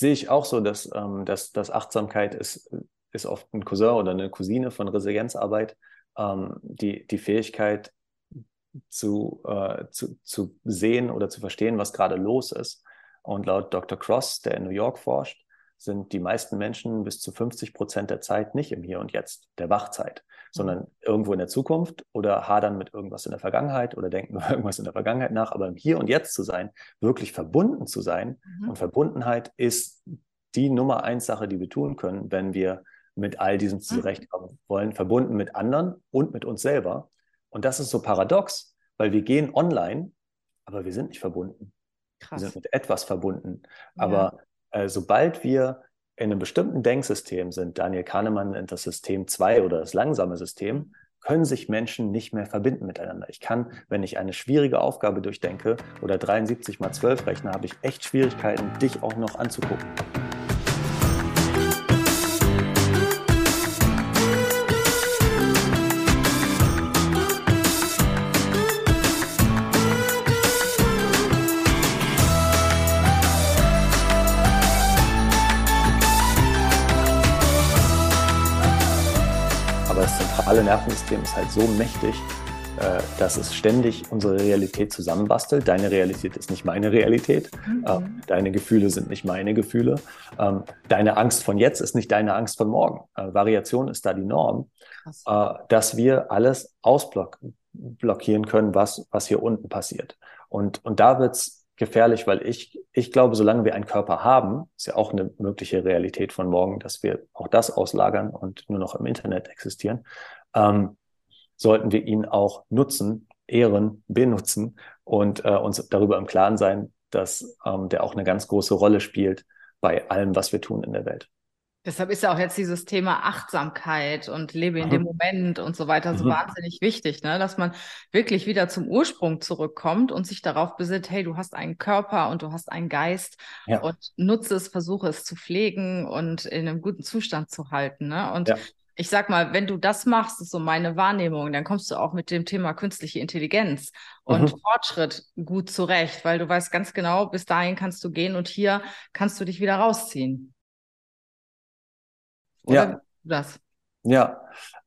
sehe ich auch so, dass, ähm, dass, dass Achtsamkeit ist, ist oft ein Cousin oder eine Cousine von Resilienzarbeit. Ähm, die, die Fähigkeit zu, äh, zu, zu sehen oder zu verstehen, was gerade los ist. Und laut Dr. Cross, der in New York forscht, sind die meisten Menschen bis zu 50 Prozent der Zeit nicht im Hier und Jetzt, der Wachzeit, sondern irgendwo in der Zukunft oder hadern mit irgendwas in der Vergangenheit oder denken über irgendwas in der Vergangenheit nach. Aber im Hier und Jetzt zu sein, wirklich verbunden zu sein. Mhm. Und Verbundenheit ist die Nummer eins Sache, die wir tun können, wenn wir mit all diesem mhm. zurechtkommen wollen, verbunden mit anderen und mit uns selber. Und das ist so paradox, weil wir gehen online, aber wir sind nicht verbunden. Krass. Wir sind mit etwas verbunden. Ja. Aber äh, sobald wir in einem bestimmten Denksystem sind, Daniel Kahnemann nennt das System 2 oder das langsame System, können sich Menschen nicht mehr verbinden miteinander. Ich kann, wenn ich eine schwierige Aufgabe durchdenke oder 73 mal 12 rechne, habe ich echt Schwierigkeiten, dich auch noch anzugucken. Zentrale Nervensystem ist halt so mächtig, äh, dass es ständig unsere Realität zusammenbastelt. Deine Realität ist nicht meine Realität. Mhm. Äh, deine Gefühle sind nicht meine Gefühle. Ähm, deine Angst von jetzt ist nicht deine Angst von morgen. Äh, Variation ist da die Norm, Krass. dass wir alles ausblockieren können, was, was hier unten passiert. Und, und da wird's gefährlich, weil ich, ich glaube, solange wir einen Körper haben, ist ja auch eine mögliche Realität von morgen, dass wir auch das auslagern und nur noch im Internet existieren ähm, sollten wir ihn auch nutzen, ehren, benutzen und äh, uns darüber im Klaren sein, dass ähm, der auch eine ganz große Rolle spielt bei allem, was wir tun in der Welt. Deshalb ist ja auch jetzt dieses Thema Achtsamkeit und lebe in mhm. dem Moment und so weiter so mhm. wahnsinnig wichtig, ne? dass man wirklich wieder zum Ursprung zurückkommt und sich darauf besinnt, hey, du hast einen Körper und du hast einen Geist ja. und nutze es, versuche es zu pflegen und in einem guten Zustand zu halten. Ne? Und ja ich sag mal, wenn du das machst, ist so meine Wahrnehmung, dann kommst du auch mit dem Thema künstliche Intelligenz und mhm. Fortschritt gut zurecht, weil du weißt ganz genau, bis dahin kannst du gehen und hier kannst du dich wieder rausziehen. Oder ja. das? Ja,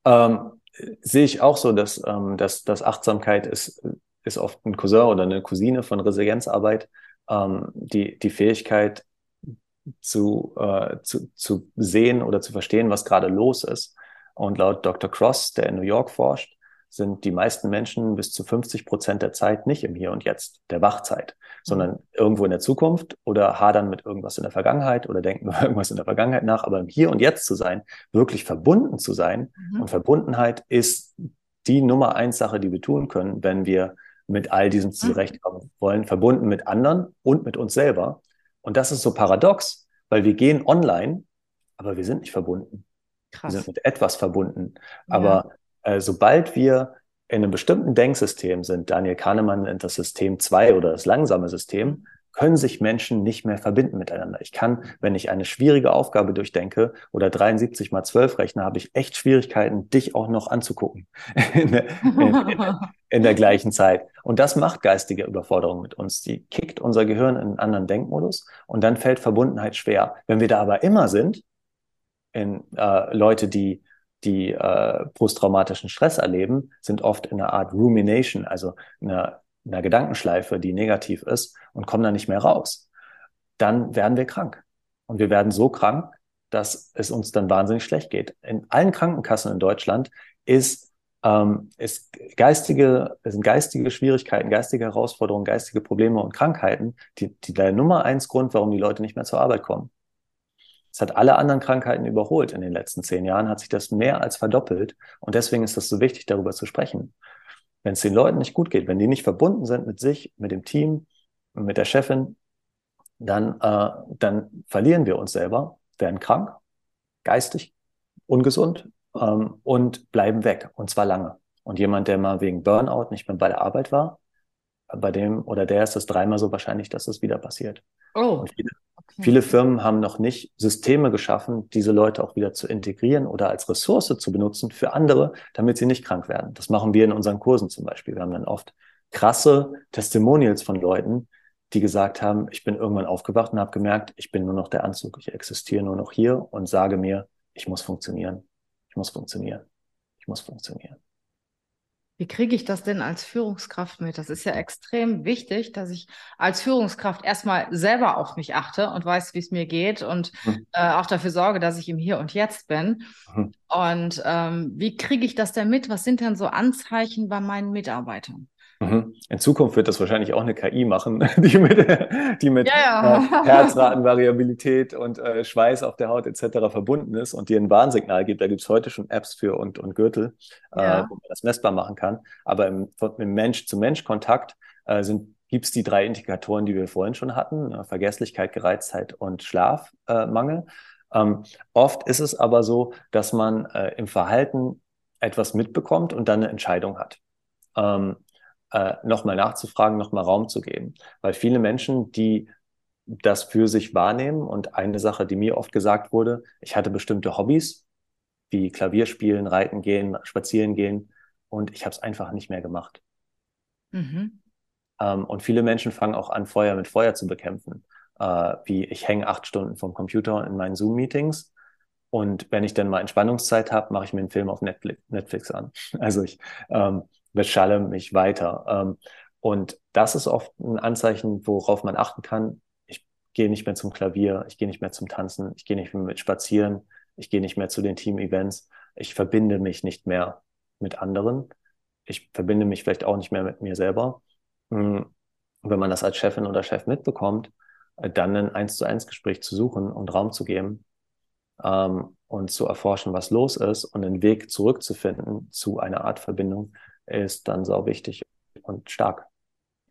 ähm, sehe ich auch so, dass, ähm, dass, dass Achtsamkeit ist, ist oft ein Cousin oder eine Cousine von Resilienzarbeit. Ähm, die, die Fähigkeit, zu, äh, zu, zu sehen oder zu verstehen, was gerade los ist. Und laut Dr. Cross, der in New York forscht, sind die meisten Menschen bis zu 50 Prozent der Zeit nicht im Hier und Jetzt, der Wachzeit, sondern mhm. irgendwo in der Zukunft oder hadern mit irgendwas in der Vergangenheit oder denken über irgendwas in der Vergangenheit nach. Aber im Hier und Jetzt zu sein, wirklich verbunden zu sein. Mhm. Und Verbundenheit ist die Nummer eins Sache, die wir tun können, wenn wir mit all diesem mhm. zurechtkommen wollen, verbunden mit anderen und mit uns selber. Und das ist so paradox, weil wir gehen online, aber wir sind nicht verbunden. Krass. Wir sind mit etwas verbunden. Aber ja. äh, sobald wir in einem bestimmten Denksystem sind, Daniel Kahnemann nennt das System 2 oder das langsame System, können sich Menschen nicht mehr verbinden miteinander. Ich kann, wenn ich eine schwierige Aufgabe durchdenke oder 73 mal 12 rechne, habe ich echt Schwierigkeiten, dich auch noch anzugucken in der, in, in der gleichen Zeit. Und das macht geistige Überforderung mit uns. Die kickt unser Gehirn in einen anderen Denkmodus und dann fällt Verbundenheit schwer. Wenn wir da aber immer sind, in äh, Leute, die die äh, posttraumatischen Stress erleben, sind oft in einer Art Rumination, also einer einer Gedankenschleife, die negativ ist und kommen da nicht mehr raus, dann werden wir krank. Und wir werden so krank, dass es uns dann wahnsinnig schlecht geht. In allen Krankenkassen in Deutschland ist, ähm, ist geistige, sind geistige Schwierigkeiten, geistige Herausforderungen, geistige Probleme und Krankheiten, die, die der Nummer eins Grund, warum die Leute nicht mehr zur Arbeit kommen. Es hat alle anderen Krankheiten überholt in den letzten zehn Jahren, hat sich das mehr als verdoppelt. Und deswegen ist es so wichtig, darüber zu sprechen wenn es den Leuten nicht gut geht, wenn die nicht verbunden sind mit sich, mit dem Team, mit der Chefin, dann, äh, dann verlieren wir uns selber, werden krank, geistig, ungesund ähm, und bleiben weg, und zwar lange. Und jemand, der mal wegen Burnout nicht mehr bei der Arbeit war, bei dem oder der ist es dreimal so wahrscheinlich, dass es wieder passiert. Oh. Viele, okay. viele Firmen haben noch nicht Systeme geschaffen, diese Leute auch wieder zu integrieren oder als Ressource zu benutzen für andere, damit sie nicht krank werden. Das machen wir in unseren Kursen zum Beispiel. Wir haben dann oft krasse Testimonials von Leuten, die gesagt haben, ich bin irgendwann aufgewacht und habe gemerkt, ich bin nur noch der Anzug, ich existiere nur noch hier und sage mir, ich muss funktionieren, ich muss funktionieren, ich muss funktionieren. Wie kriege ich das denn als Führungskraft mit? Das ist ja extrem wichtig, dass ich als Führungskraft erstmal selber auf mich achte und weiß, wie es mir geht und mhm. äh, auch dafür sorge, dass ich im Hier und Jetzt bin. Mhm. Und ähm, wie kriege ich das denn mit? Was sind denn so Anzeichen bei meinen Mitarbeitern? Mhm. In Zukunft wird das wahrscheinlich auch eine KI machen, die mit, die mit ja, ja. Äh, Herzratenvariabilität und äh, Schweiß auf der Haut etc. verbunden ist und dir ein Warnsignal gibt. Da gibt es heute schon Apps für und, und Gürtel, äh, ja. äh, wo man das messbar machen kann. Aber im, im Mensch-zu-Mensch-Kontakt äh, gibt es die drei Indikatoren, die wir vorhin schon hatten, äh, Vergesslichkeit, Gereiztheit und Schlafmangel. Ähm, oft ist es aber so, dass man äh, im Verhalten etwas mitbekommt und dann eine Entscheidung hat. Ähm, äh, nochmal nachzufragen, nochmal Raum zu geben. Weil viele Menschen, die das für sich wahrnehmen und eine Sache, die mir oft gesagt wurde, ich hatte bestimmte Hobbys, wie Klavier spielen, Reiten gehen, spazieren gehen und ich habe es einfach nicht mehr gemacht. Mhm. Ähm, und viele Menschen fangen auch an, Feuer mit Feuer zu bekämpfen. Äh, wie ich hänge acht Stunden vom Computer in meinen Zoom-Meetings und wenn ich dann mal Entspannungszeit habe, mache ich mir einen Film auf Netflix, Netflix an. Also ich ähm, beschalle mich weiter. Ähm, und das ist oft ein Anzeichen, worauf man achten kann. Ich gehe nicht mehr zum Klavier, ich gehe nicht mehr zum Tanzen, ich gehe nicht mehr mit Spazieren, ich gehe nicht mehr zu den Team-Events, ich verbinde mich nicht mehr mit anderen, ich verbinde mich vielleicht auch nicht mehr mit mir selber. Hm, wenn man das als Chefin oder Chef mitbekommt, äh, dann ein eins zu eins Gespräch zu suchen und Raum zu geben ähm, und zu erforschen, was los ist und einen Weg zurückzufinden zu einer Art Verbindung, ist dann sau wichtig und stark.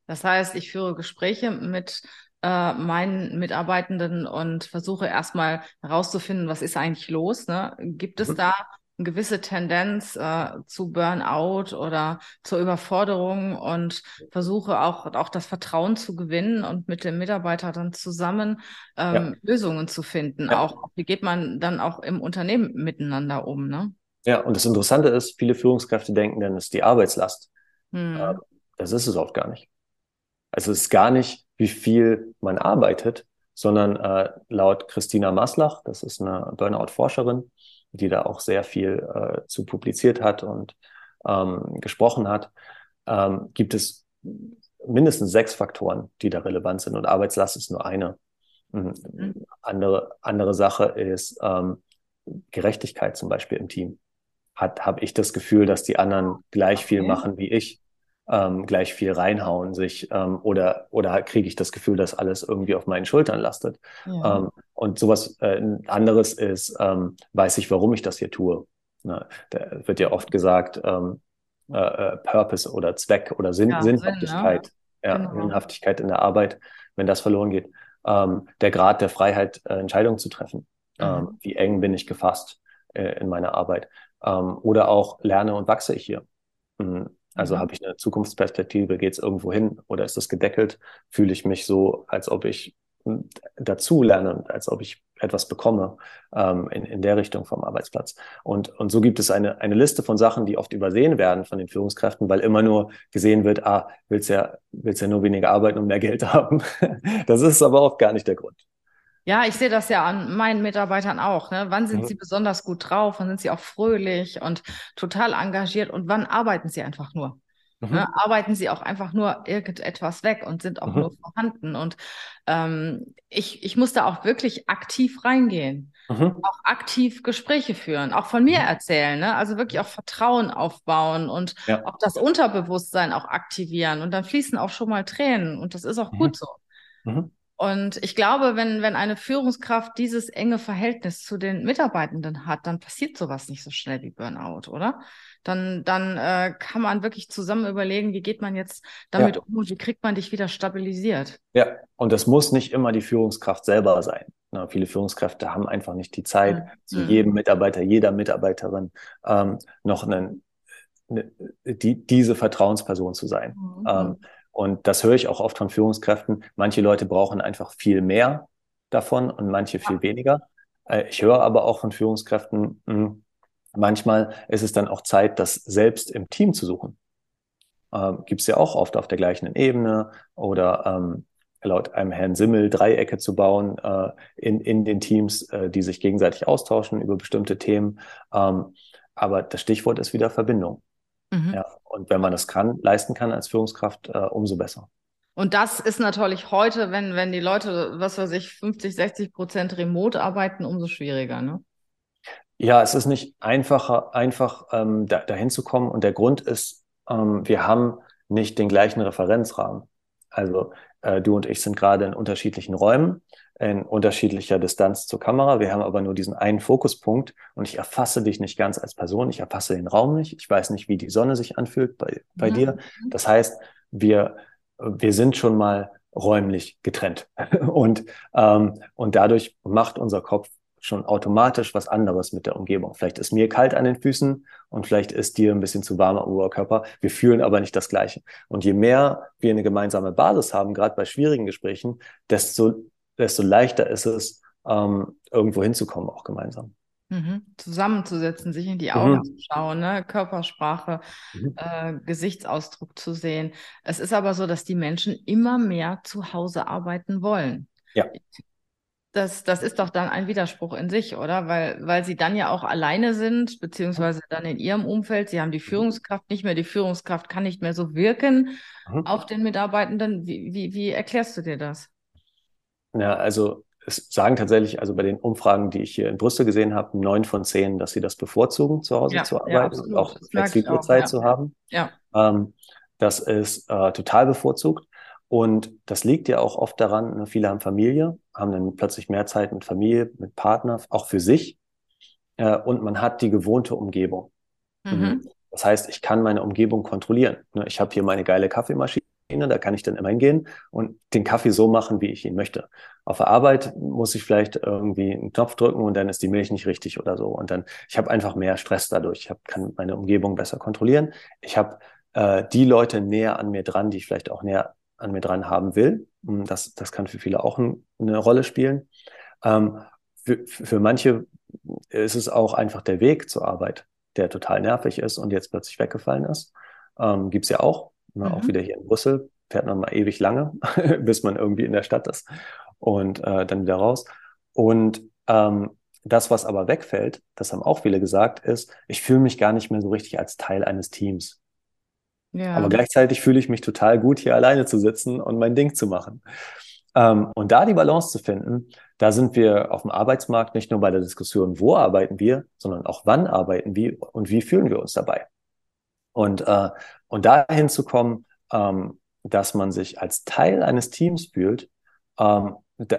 Das heißt, ich führe Gespräche mit äh, meinen Mitarbeitenden und versuche erstmal herauszufinden, was ist eigentlich los. Ne? Gibt es mhm. da eine gewisse Tendenz äh, zu Burnout oder zur Überforderung und versuche auch, auch das Vertrauen zu gewinnen und mit dem Mitarbeiter dann zusammen ähm, ja. Lösungen zu finden. Ja. Auch wie geht man dann auch im Unternehmen miteinander um? Ne? Ja, und das Interessante ist, viele Führungskräfte denken, dann ist die Arbeitslast. Hm. Das ist es oft gar nicht. Also es ist gar nicht, wie viel man arbeitet, sondern äh, laut Christina Maslach, das ist eine Burnout-Forscherin, die da auch sehr viel äh, zu publiziert hat und ähm, gesprochen hat, ähm, gibt es mindestens sechs Faktoren, die da relevant sind und Arbeitslast ist nur eine. Mhm. Mhm. Andere, andere Sache ist ähm, Gerechtigkeit zum Beispiel im Team habe ich das Gefühl, dass die anderen gleich viel machen wie ich, ähm, gleich viel reinhauen sich ähm, oder oder kriege ich das Gefühl, dass alles irgendwie auf meinen Schultern lastet. Ja. Ähm, und sowas äh, anderes ist, ähm, weiß ich, warum ich das hier tue. Ne? Da wird ja oft gesagt, ähm, äh, äh, Purpose oder Zweck oder Sinn, ja, Sinnhaftigkeit, Sinn, ne? ja, genau. Sinnhaftigkeit in der Arbeit, wenn das verloren geht. Ähm, der Grad der Freiheit, äh, Entscheidungen zu treffen. Mhm. Wie eng bin ich gefasst äh, in meiner Arbeit? Ähm, oder auch lerne und wachse ich hier. Mhm. Also mhm. habe ich eine Zukunftsperspektive, geht es irgendwo hin oder ist das gedeckelt? Fühle ich mich so, als ob ich hm, dazu lerne, als ob ich etwas bekomme ähm, in, in der Richtung vom Arbeitsplatz. Und, und so gibt es eine, eine Liste von Sachen, die oft übersehen werden von den Führungskräften, weil immer nur gesehen wird, ah, willst ja, willst ja nur weniger arbeiten und mehr Geld haben. das ist aber oft gar nicht der Grund. Ja, ich sehe das ja an meinen Mitarbeitern auch. Ne? Wann sind mhm. sie besonders gut drauf? Wann sind sie auch fröhlich und total engagiert? Und wann arbeiten sie einfach nur? Mhm. Ne? Arbeiten sie auch einfach nur irgendetwas weg und sind auch mhm. nur vorhanden? Und ähm, ich, ich muss da auch wirklich aktiv reingehen. Mhm. Auch aktiv Gespräche führen, auch von mir mhm. erzählen, ne? also wirklich auch Vertrauen aufbauen und ja. auch das Unterbewusstsein auch aktivieren. Und dann fließen auch schon mal Tränen und das ist auch gut so. Und ich glaube, wenn, wenn eine Führungskraft dieses enge Verhältnis zu den Mitarbeitenden hat, dann passiert sowas nicht so schnell wie Burnout, oder? Dann, dann äh, kann man wirklich zusammen überlegen, wie geht man jetzt damit ja. um und wie kriegt man dich wieder stabilisiert. Ja, und das muss nicht immer die Führungskraft selber sein. Na, viele Führungskräfte haben einfach nicht die Zeit, mhm. zu jedem Mitarbeiter, jeder Mitarbeiterin ähm, noch einen, ne, die, diese Vertrauensperson zu sein. Mhm. Ähm, und das höre ich auch oft von Führungskräften. Manche Leute brauchen einfach viel mehr davon und manche viel weniger. Äh, ich höre aber auch von Führungskräften, hm, manchmal ist es dann auch Zeit, das selbst im Team zu suchen. Ähm, Gibt es ja auch oft auf der gleichen Ebene oder ähm, laut einem Herrn Simmel Dreiecke zu bauen äh, in, in den Teams, äh, die sich gegenseitig austauschen über bestimmte Themen. Ähm, aber das Stichwort ist wieder Verbindung. Mhm. Ja, und wenn man das kann, leisten kann als Führungskraft, äh, umso besser. Und das ist natürlich heute, wenn, wenn die Leute, was weiß ich, 50, 60 Prozent remote arbeiten, umso schwieriger, ne? Ja, es ist nicht einfacher, einfach ähm, da, dahin zu kommen. Und der Grund ist, ähm, wir haben nicht den gleichen Referenzrahmen. Also äh, du und ich sind gerade in unterschiedlichen Räumen, in unterschiedlicher Distanz zur Kamera. Wir haben aber nur diesen einen Fokuspunkt und ich erfasse dich nicht ganz als Person. Ich erfasse den Raum nicht. Ich weiß nicht, wie die Sonne sich anfühlt bei, bei ja. dir. Das heißt, wir, wir sind schon mal räumlich getrennt. und, ähm, und dadurch macht unser Kopf schon automatisch was anderes mit der Umgebung. Vielleicht ist mir kalt an den Füßen und vielleicht ist dir ein bisschen zu warmer Oberkörper. Wir fühlen aber nicht das Gleiche. Und je mehr wir eine gemeinsame Basis haben, gerade bei schwierigen Gesprächen, desto, desto leichter ist es, ähm, irgendwo hinzukommen, auch gemeinsam. Mhm. Zusammenzusetzen, sich in die Augen mhm. zu schauen, ne? Körpersprache, mhm. äh, Gesichtsausdruck zu sehen. Es ist aber so, dass die Menschen immer mehr zu Hause arbeiten wollen. Ja das, das ist doch dann ein Widerspruch in sich, oder? Weil, weil sie dann ja auch alleine sind, beziehungsweise dann in ihrem Umfeld. Sie haben die mhm. Führungskraft nicht mehr. Die Führungskraft kann nicht mehr so wirken mhm. auf den Mitarbeitenden. Wie, wie, wie erklärst du dir das? Ja, also es sagen tatsächlich, also bei den Umfragen, die ich hier in Brüssel gesehen habe, neun von zehn, dass sie das bevorzugen, zu Hause ja, zu arbeiten ja, und auch flexible Zeit ja. zu haben. Ja. Ähm, das ist äh, total bevorzugt. Und das liegt ja auch oft daran, ne, viele haben Familie, haben dann plötzlich mehr Zeit mit Familie, mit Partner, auch für sich. Äh, und man hat die gewohnte Umgebung. Mhm. mhm. Das heißt, ich kann meine Umgebung kontrollieren. Ne, ich habe hier meine geile Kaffeemaschine, da kann ich dann immer hingehen und den Kaffee so machen, wie ich ihn möchte. Auf der Arbeit muss ich vielleicht irgendwie einen Knopf drücken und dann ist die Milch nicht richtig oder so. Und dann, ich habe einfach mehr Stress dadurch. Ich hab, kann meine Umgebung besser kontrollieren. Ich habe äh, die Leute näher an mir dran, die ich vielleicht auch näher an mir dran haben will. Hm, das, das kann für viele auch ein, eine Rolle spielen. Ähm, für, für manche ist es auch einfach der Weg zur Arbeit, der total nervig ist und jetzt plötzlich weggefallen ist. Ähm, Gibt es ja auch. Ne, mhm. Auch wieder hier in Brüssel fährt man mal ewig lange, bis man irgendwie in der Stadt ist und äh, dann wieder raus. Und ähm, das, was aber wegfällt, das haben auch viele gesagt, ist, ich fühle mich gar nicht mehr so richtig als Teil eines Teams. Ja. Aber gleichzeitig fühle ich mich total gut, hier alleine zu sitzen und mein Ding zu machen. Ähm, und da die Balance zu finden, da sind wir auf dem Arbeitsmarkt nicht nur bei der Diskussion, wo arbeiten wir, sondern auch wann arbeiten wir und wie fühlen wir uns dabei. Und, äh, und dahin zu kommen, ähm, dass man sich als Teil eines Teams fühlt, ähm, da,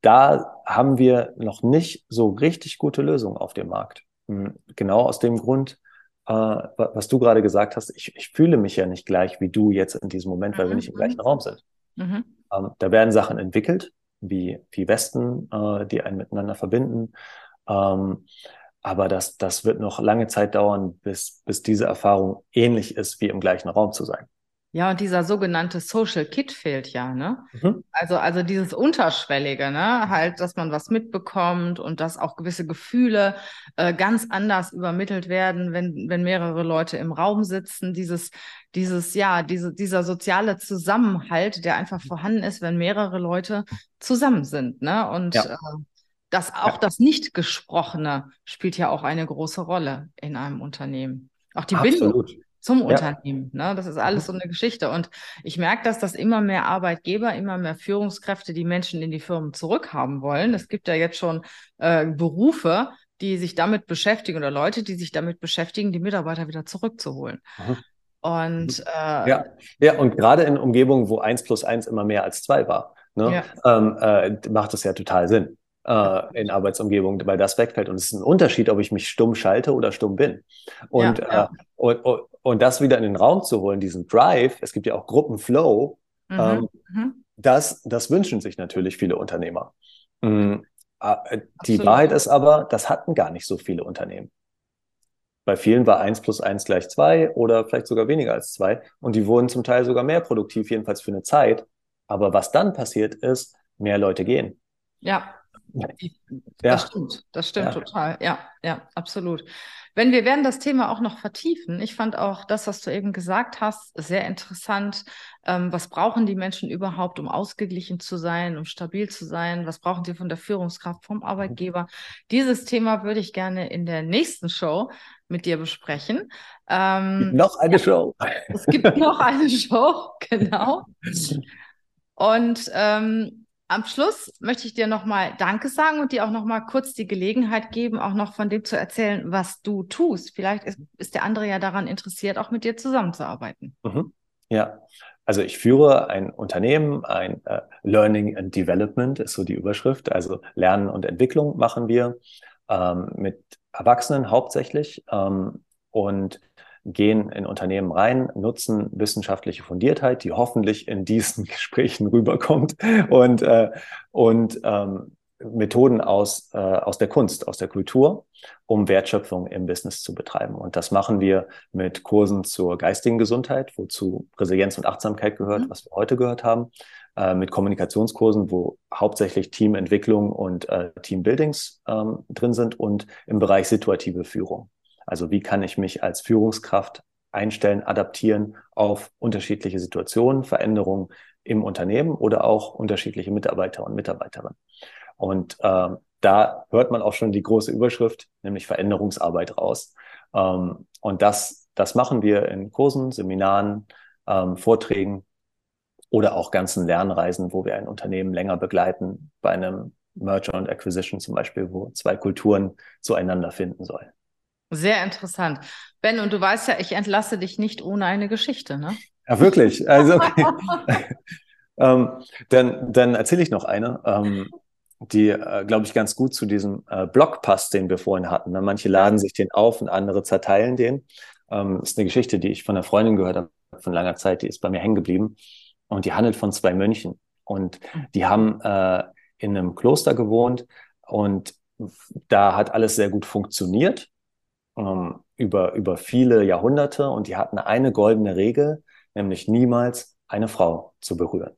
da haben wir noch nicht so richtig gute Lösungen auf dem Markt. Hm, genau aus dem Grund, äh, was du gerade gesagt hast, ich, ich fühle mich ja nicht gleich wie du jetzt in diesem Moment, weil mhm. wir nicht im gleichen Raum sind. Mhm. Ähm, da werden Sachen entwickelt, wie, wie Westen, äh, die einen miteinander verbinden. Ähm, aber das, das wird noch lange Zeit dauern, bis, bis diese Erfahrung ähnlich ist, wie im gleichen Raum zu sein. Ja, und dieser sogenannte Social Kit fehlt ja, ne? Mhm. Also, also dieses Unterschwellige, ne? Halt, dass man was mitbekommt und dass auch gewisse Gefühle äh, ganz anders übermittelt werden, wenn, wenn mehrere Leute im Raum sitzen. Dieses, dieses, ja, diese, dieser soziale Zusammenhalt, der einfach vorhanden ist, wenn mehrere Leute zusammen sind, ne? Und ja. äh, das auch ja. das Nicht-Gesprochene spielt ja auch eine große Rolle in einem Unternehmen. Auch die Absolut. Bindung zum ja. Unternehmen. Ne? Das ist alles mhm. so eine Geschichte. Und ich merke, dass das immer mehr Arbeitgeber, immer mehr Führungskräfte die Menschen in die Firmen zurückhaben wollen. Es gibt ja jetzt schon äh, Berufe, die sich damit beschäftigen oder Leute, die sich damit beschäftigen, die Mitarbeiter wieder zurückzuholen. Mhm. Und äh, ja. ja, und gerade in Umgebungen, wo eins plus eins immer mehr als zwei war, ne, ja. ähm, äh, macht das ja total Sinn äh, in Arbeitsumgebungen, weil das wegfällt. Und es ist ein Unterschied, ob ich mich stumm schalte oder stumm bin. Und, ja, ja. Äh, und, und, das wieder in den Raum zu holen, diesen Drive, es gibt ja auch Gruppenflow, mhm. Ähm, mhm. Das, das wünschen sich natürlich viele Unternehmer. Mhm. Die Absolut. Wahrheit ist aber, das hatten gar nicht so viele Unternehmen. Bei vielen war eins plus eins gleich zwei oder vielleicht sogar weniger als zwei. Und die wurden zum Teil sogar mehr produktiv, jedenfalls für eine Zeit. Aber was dann passiert ist, mehr Leute gehen. Ja. Das ja. stimmt, das stimmt ja. total. Ja, ja, absolut. Wenn wir werden das Thema auch noch vertiefen. Ich fand auch das, was du eben gesagt hast, sehr interessant. Ähm, was brauchen die Menschen überhaupt, um ausgeglichen zu sein, um stabil zu sein? Was brauchen sie von der Führungskraft, vom Arbeitgeber? Dieses Thema würde ich gerne in der nächsten Show mit dir besprechen. Ähm, noch eine ja, Show. Es gibt noch eine Show, genau. Und ähm, am Schluss möchte ich dir nochmal Danke sagen und dir auch nochmal kurz die Gelegenheit geben, auch noch von dem zu erzählen, was du tust. Vielleicht ist, ist der andere ja daran interessiert, auch mit dir zusammenzuarbeiten. Mhm. Ja, also ich führe ein Unternehmen, ein uh, Learning and Development ist so die Überschrift. Also Lernen und Entwicklung machen wir ähm, mit Erwachsenen hauptsächlich. Ähm, und gehen in Unternehmen rein, nutzen wissenschaftliche Fundiertheit, die hoffentlich in diesen Gesprächen rüberkommt und, äh, und ähm, Methoden aus, äh, aus der Kunst, aus der Kultur, um Wertschöpfung im Business zu betreiben. Und das machen wir mit Kursen zur geistigen Gesundheit, wozu Resilienz und Achtsamkeit gehört, mhm. was wir heute gehört haben, äh, mit Kommunikationskursen, wo hauptsächlich Teamentwicklung und äh, Teambuildings ähm, drin sind und im Bereich situative Führung. Also wie kann ich mich als Führungskraft einstellen, adaptieren auf unterschiedliche Situationen, Veränderungen im Unternehmen oder auch unterschiedliche Mitarbeiter und Mitarbeiterinnen. Und äh, da hört man auch schon die große Überschrift, nämlich Veränderungsarbeit raus. Ähm, und das, das machen wir in Kursen, Seminaren, ähm, Vorträgen oder auch ganzen Lernreisen, wo wir ein Unternehmen länger begleiten, bei einem Merger und Acquisition zum Beispiel, wo zwei Kulturen zueinander finden sollen. Sehr interessant. Ben, und du weißt ja, ich entlasse dich nicht ohne eine Geschichte, ne? Ja, wirklich. Also, okay. ähm, dann, dann erzähle ich noch eine, ähm, die, äh, glaube ich, ganz gut zu diesem äh, Blog passt, den wir vorhin hatten. Ne? Manche laden sich den auf und andere zerteilen den. Ähm, ist eine Geschichte, die ich von einer Freundin gehört habe, von langer Zeit, die ist bei mir hängen geblieben. Und die handelt von zwei Mönchen. Und die haben äh, in einem Kloster gewohnt und da hat alles sehr gut funktioniert ähm, über, über viele Jahrhunderte und die hatten eine goldene Regel, nämlich niemals eine Frau zu berühren,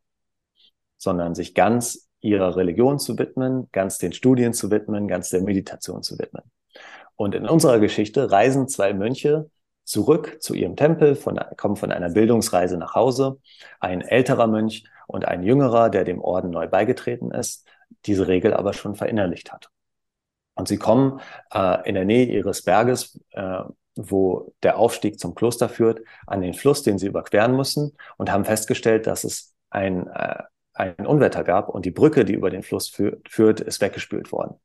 sondern sich ganz ihrer Religion zu widmen, ganz den Studien zu widmen, ganz der Meditation zu widmen. Und in unserer Geschichte reisen zwei Mönche zurück zu ihrem Tempel, von, kommen von einer Bildungsreise nach Hause. Ein älterer Mönch und ein jüngerer, der dem Orden neu beigetreten ist, diese Regel aber schon verinnerlicht hat. Und sie kommen äh, in der Nähe ihres Berges, äh, wo der Aufstieg zum Kloster führt, an den Fluss, den sie überqueren müssen und haben festgestellt, dass es ein, äh, ein Unwetter gab und die Brücke, die über den Fluss fü führt, ist weggespült worden.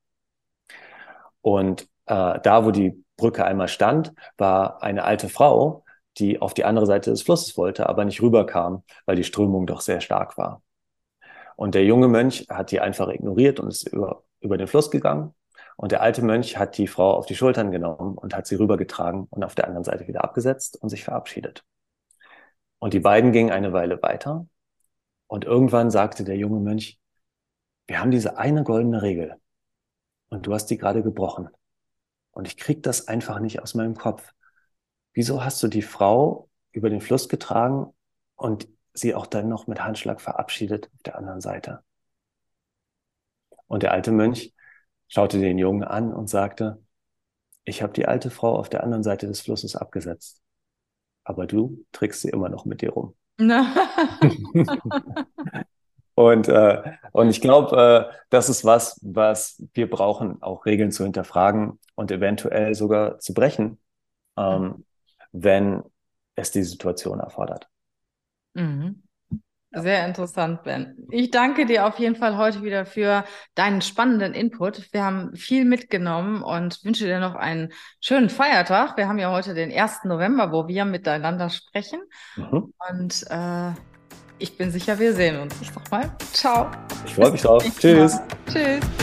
Und äh, da, wo die Brücke einmal stand, war eine alte Frau, die auf die andere Seite des Flusses wollte, aber nicht rüberkam, weil die Strömung doch sehr stark war. Und der junge Mönch hat die einfach ignoriert und ist über, über den Fluss gegangen und der alte Mönch hat die Frau auf die Schultern genommen und hat sie rübergetragen und auf der anderen Seite wieder abgesetzt und sich verabschiedet. Und die beiden gingen eine Weile weiter. Und irgendwann sagte der junge Mönch, wir haben diese eine goldene Regel. Und du hast die gerade gebrochen. Und ich krieg das einfach nicht aus meinem Kopf. Wieso hast du die Frau über den Fluss getragen und sie auch dann noch mit Handschlag verabschiedet auf der anderen Seite? Und der alte Mönch schaute den Jungen an und sagte, ich habe die alte Frau auf der anderen Seite des Flusses abgesetzt, aber du trägst sie immer noch mit dir rum. und, äh, und ich glaube, äh, das ist was, was wir brauchen, auch Regeln zu hinterfragen und eventuell sogar zu brechen, ähm, wenn es die Situation erfordert. Mhm. Sehr interessant, Ben. Ich danke dir auf jeden Fall heute wieder für deinen spannenden Input. Wir haben viel mitgenommen und wünsche dir noch einen schönen Feiertag. Wir haben ja heute den 1. November, wo wir miteinander sprechen. Mhm. Und äh, ich bin sicher, wir sehen uns. Ich sag mal, ciao. Ich freue mich drauf. Tschüss. Tschüss.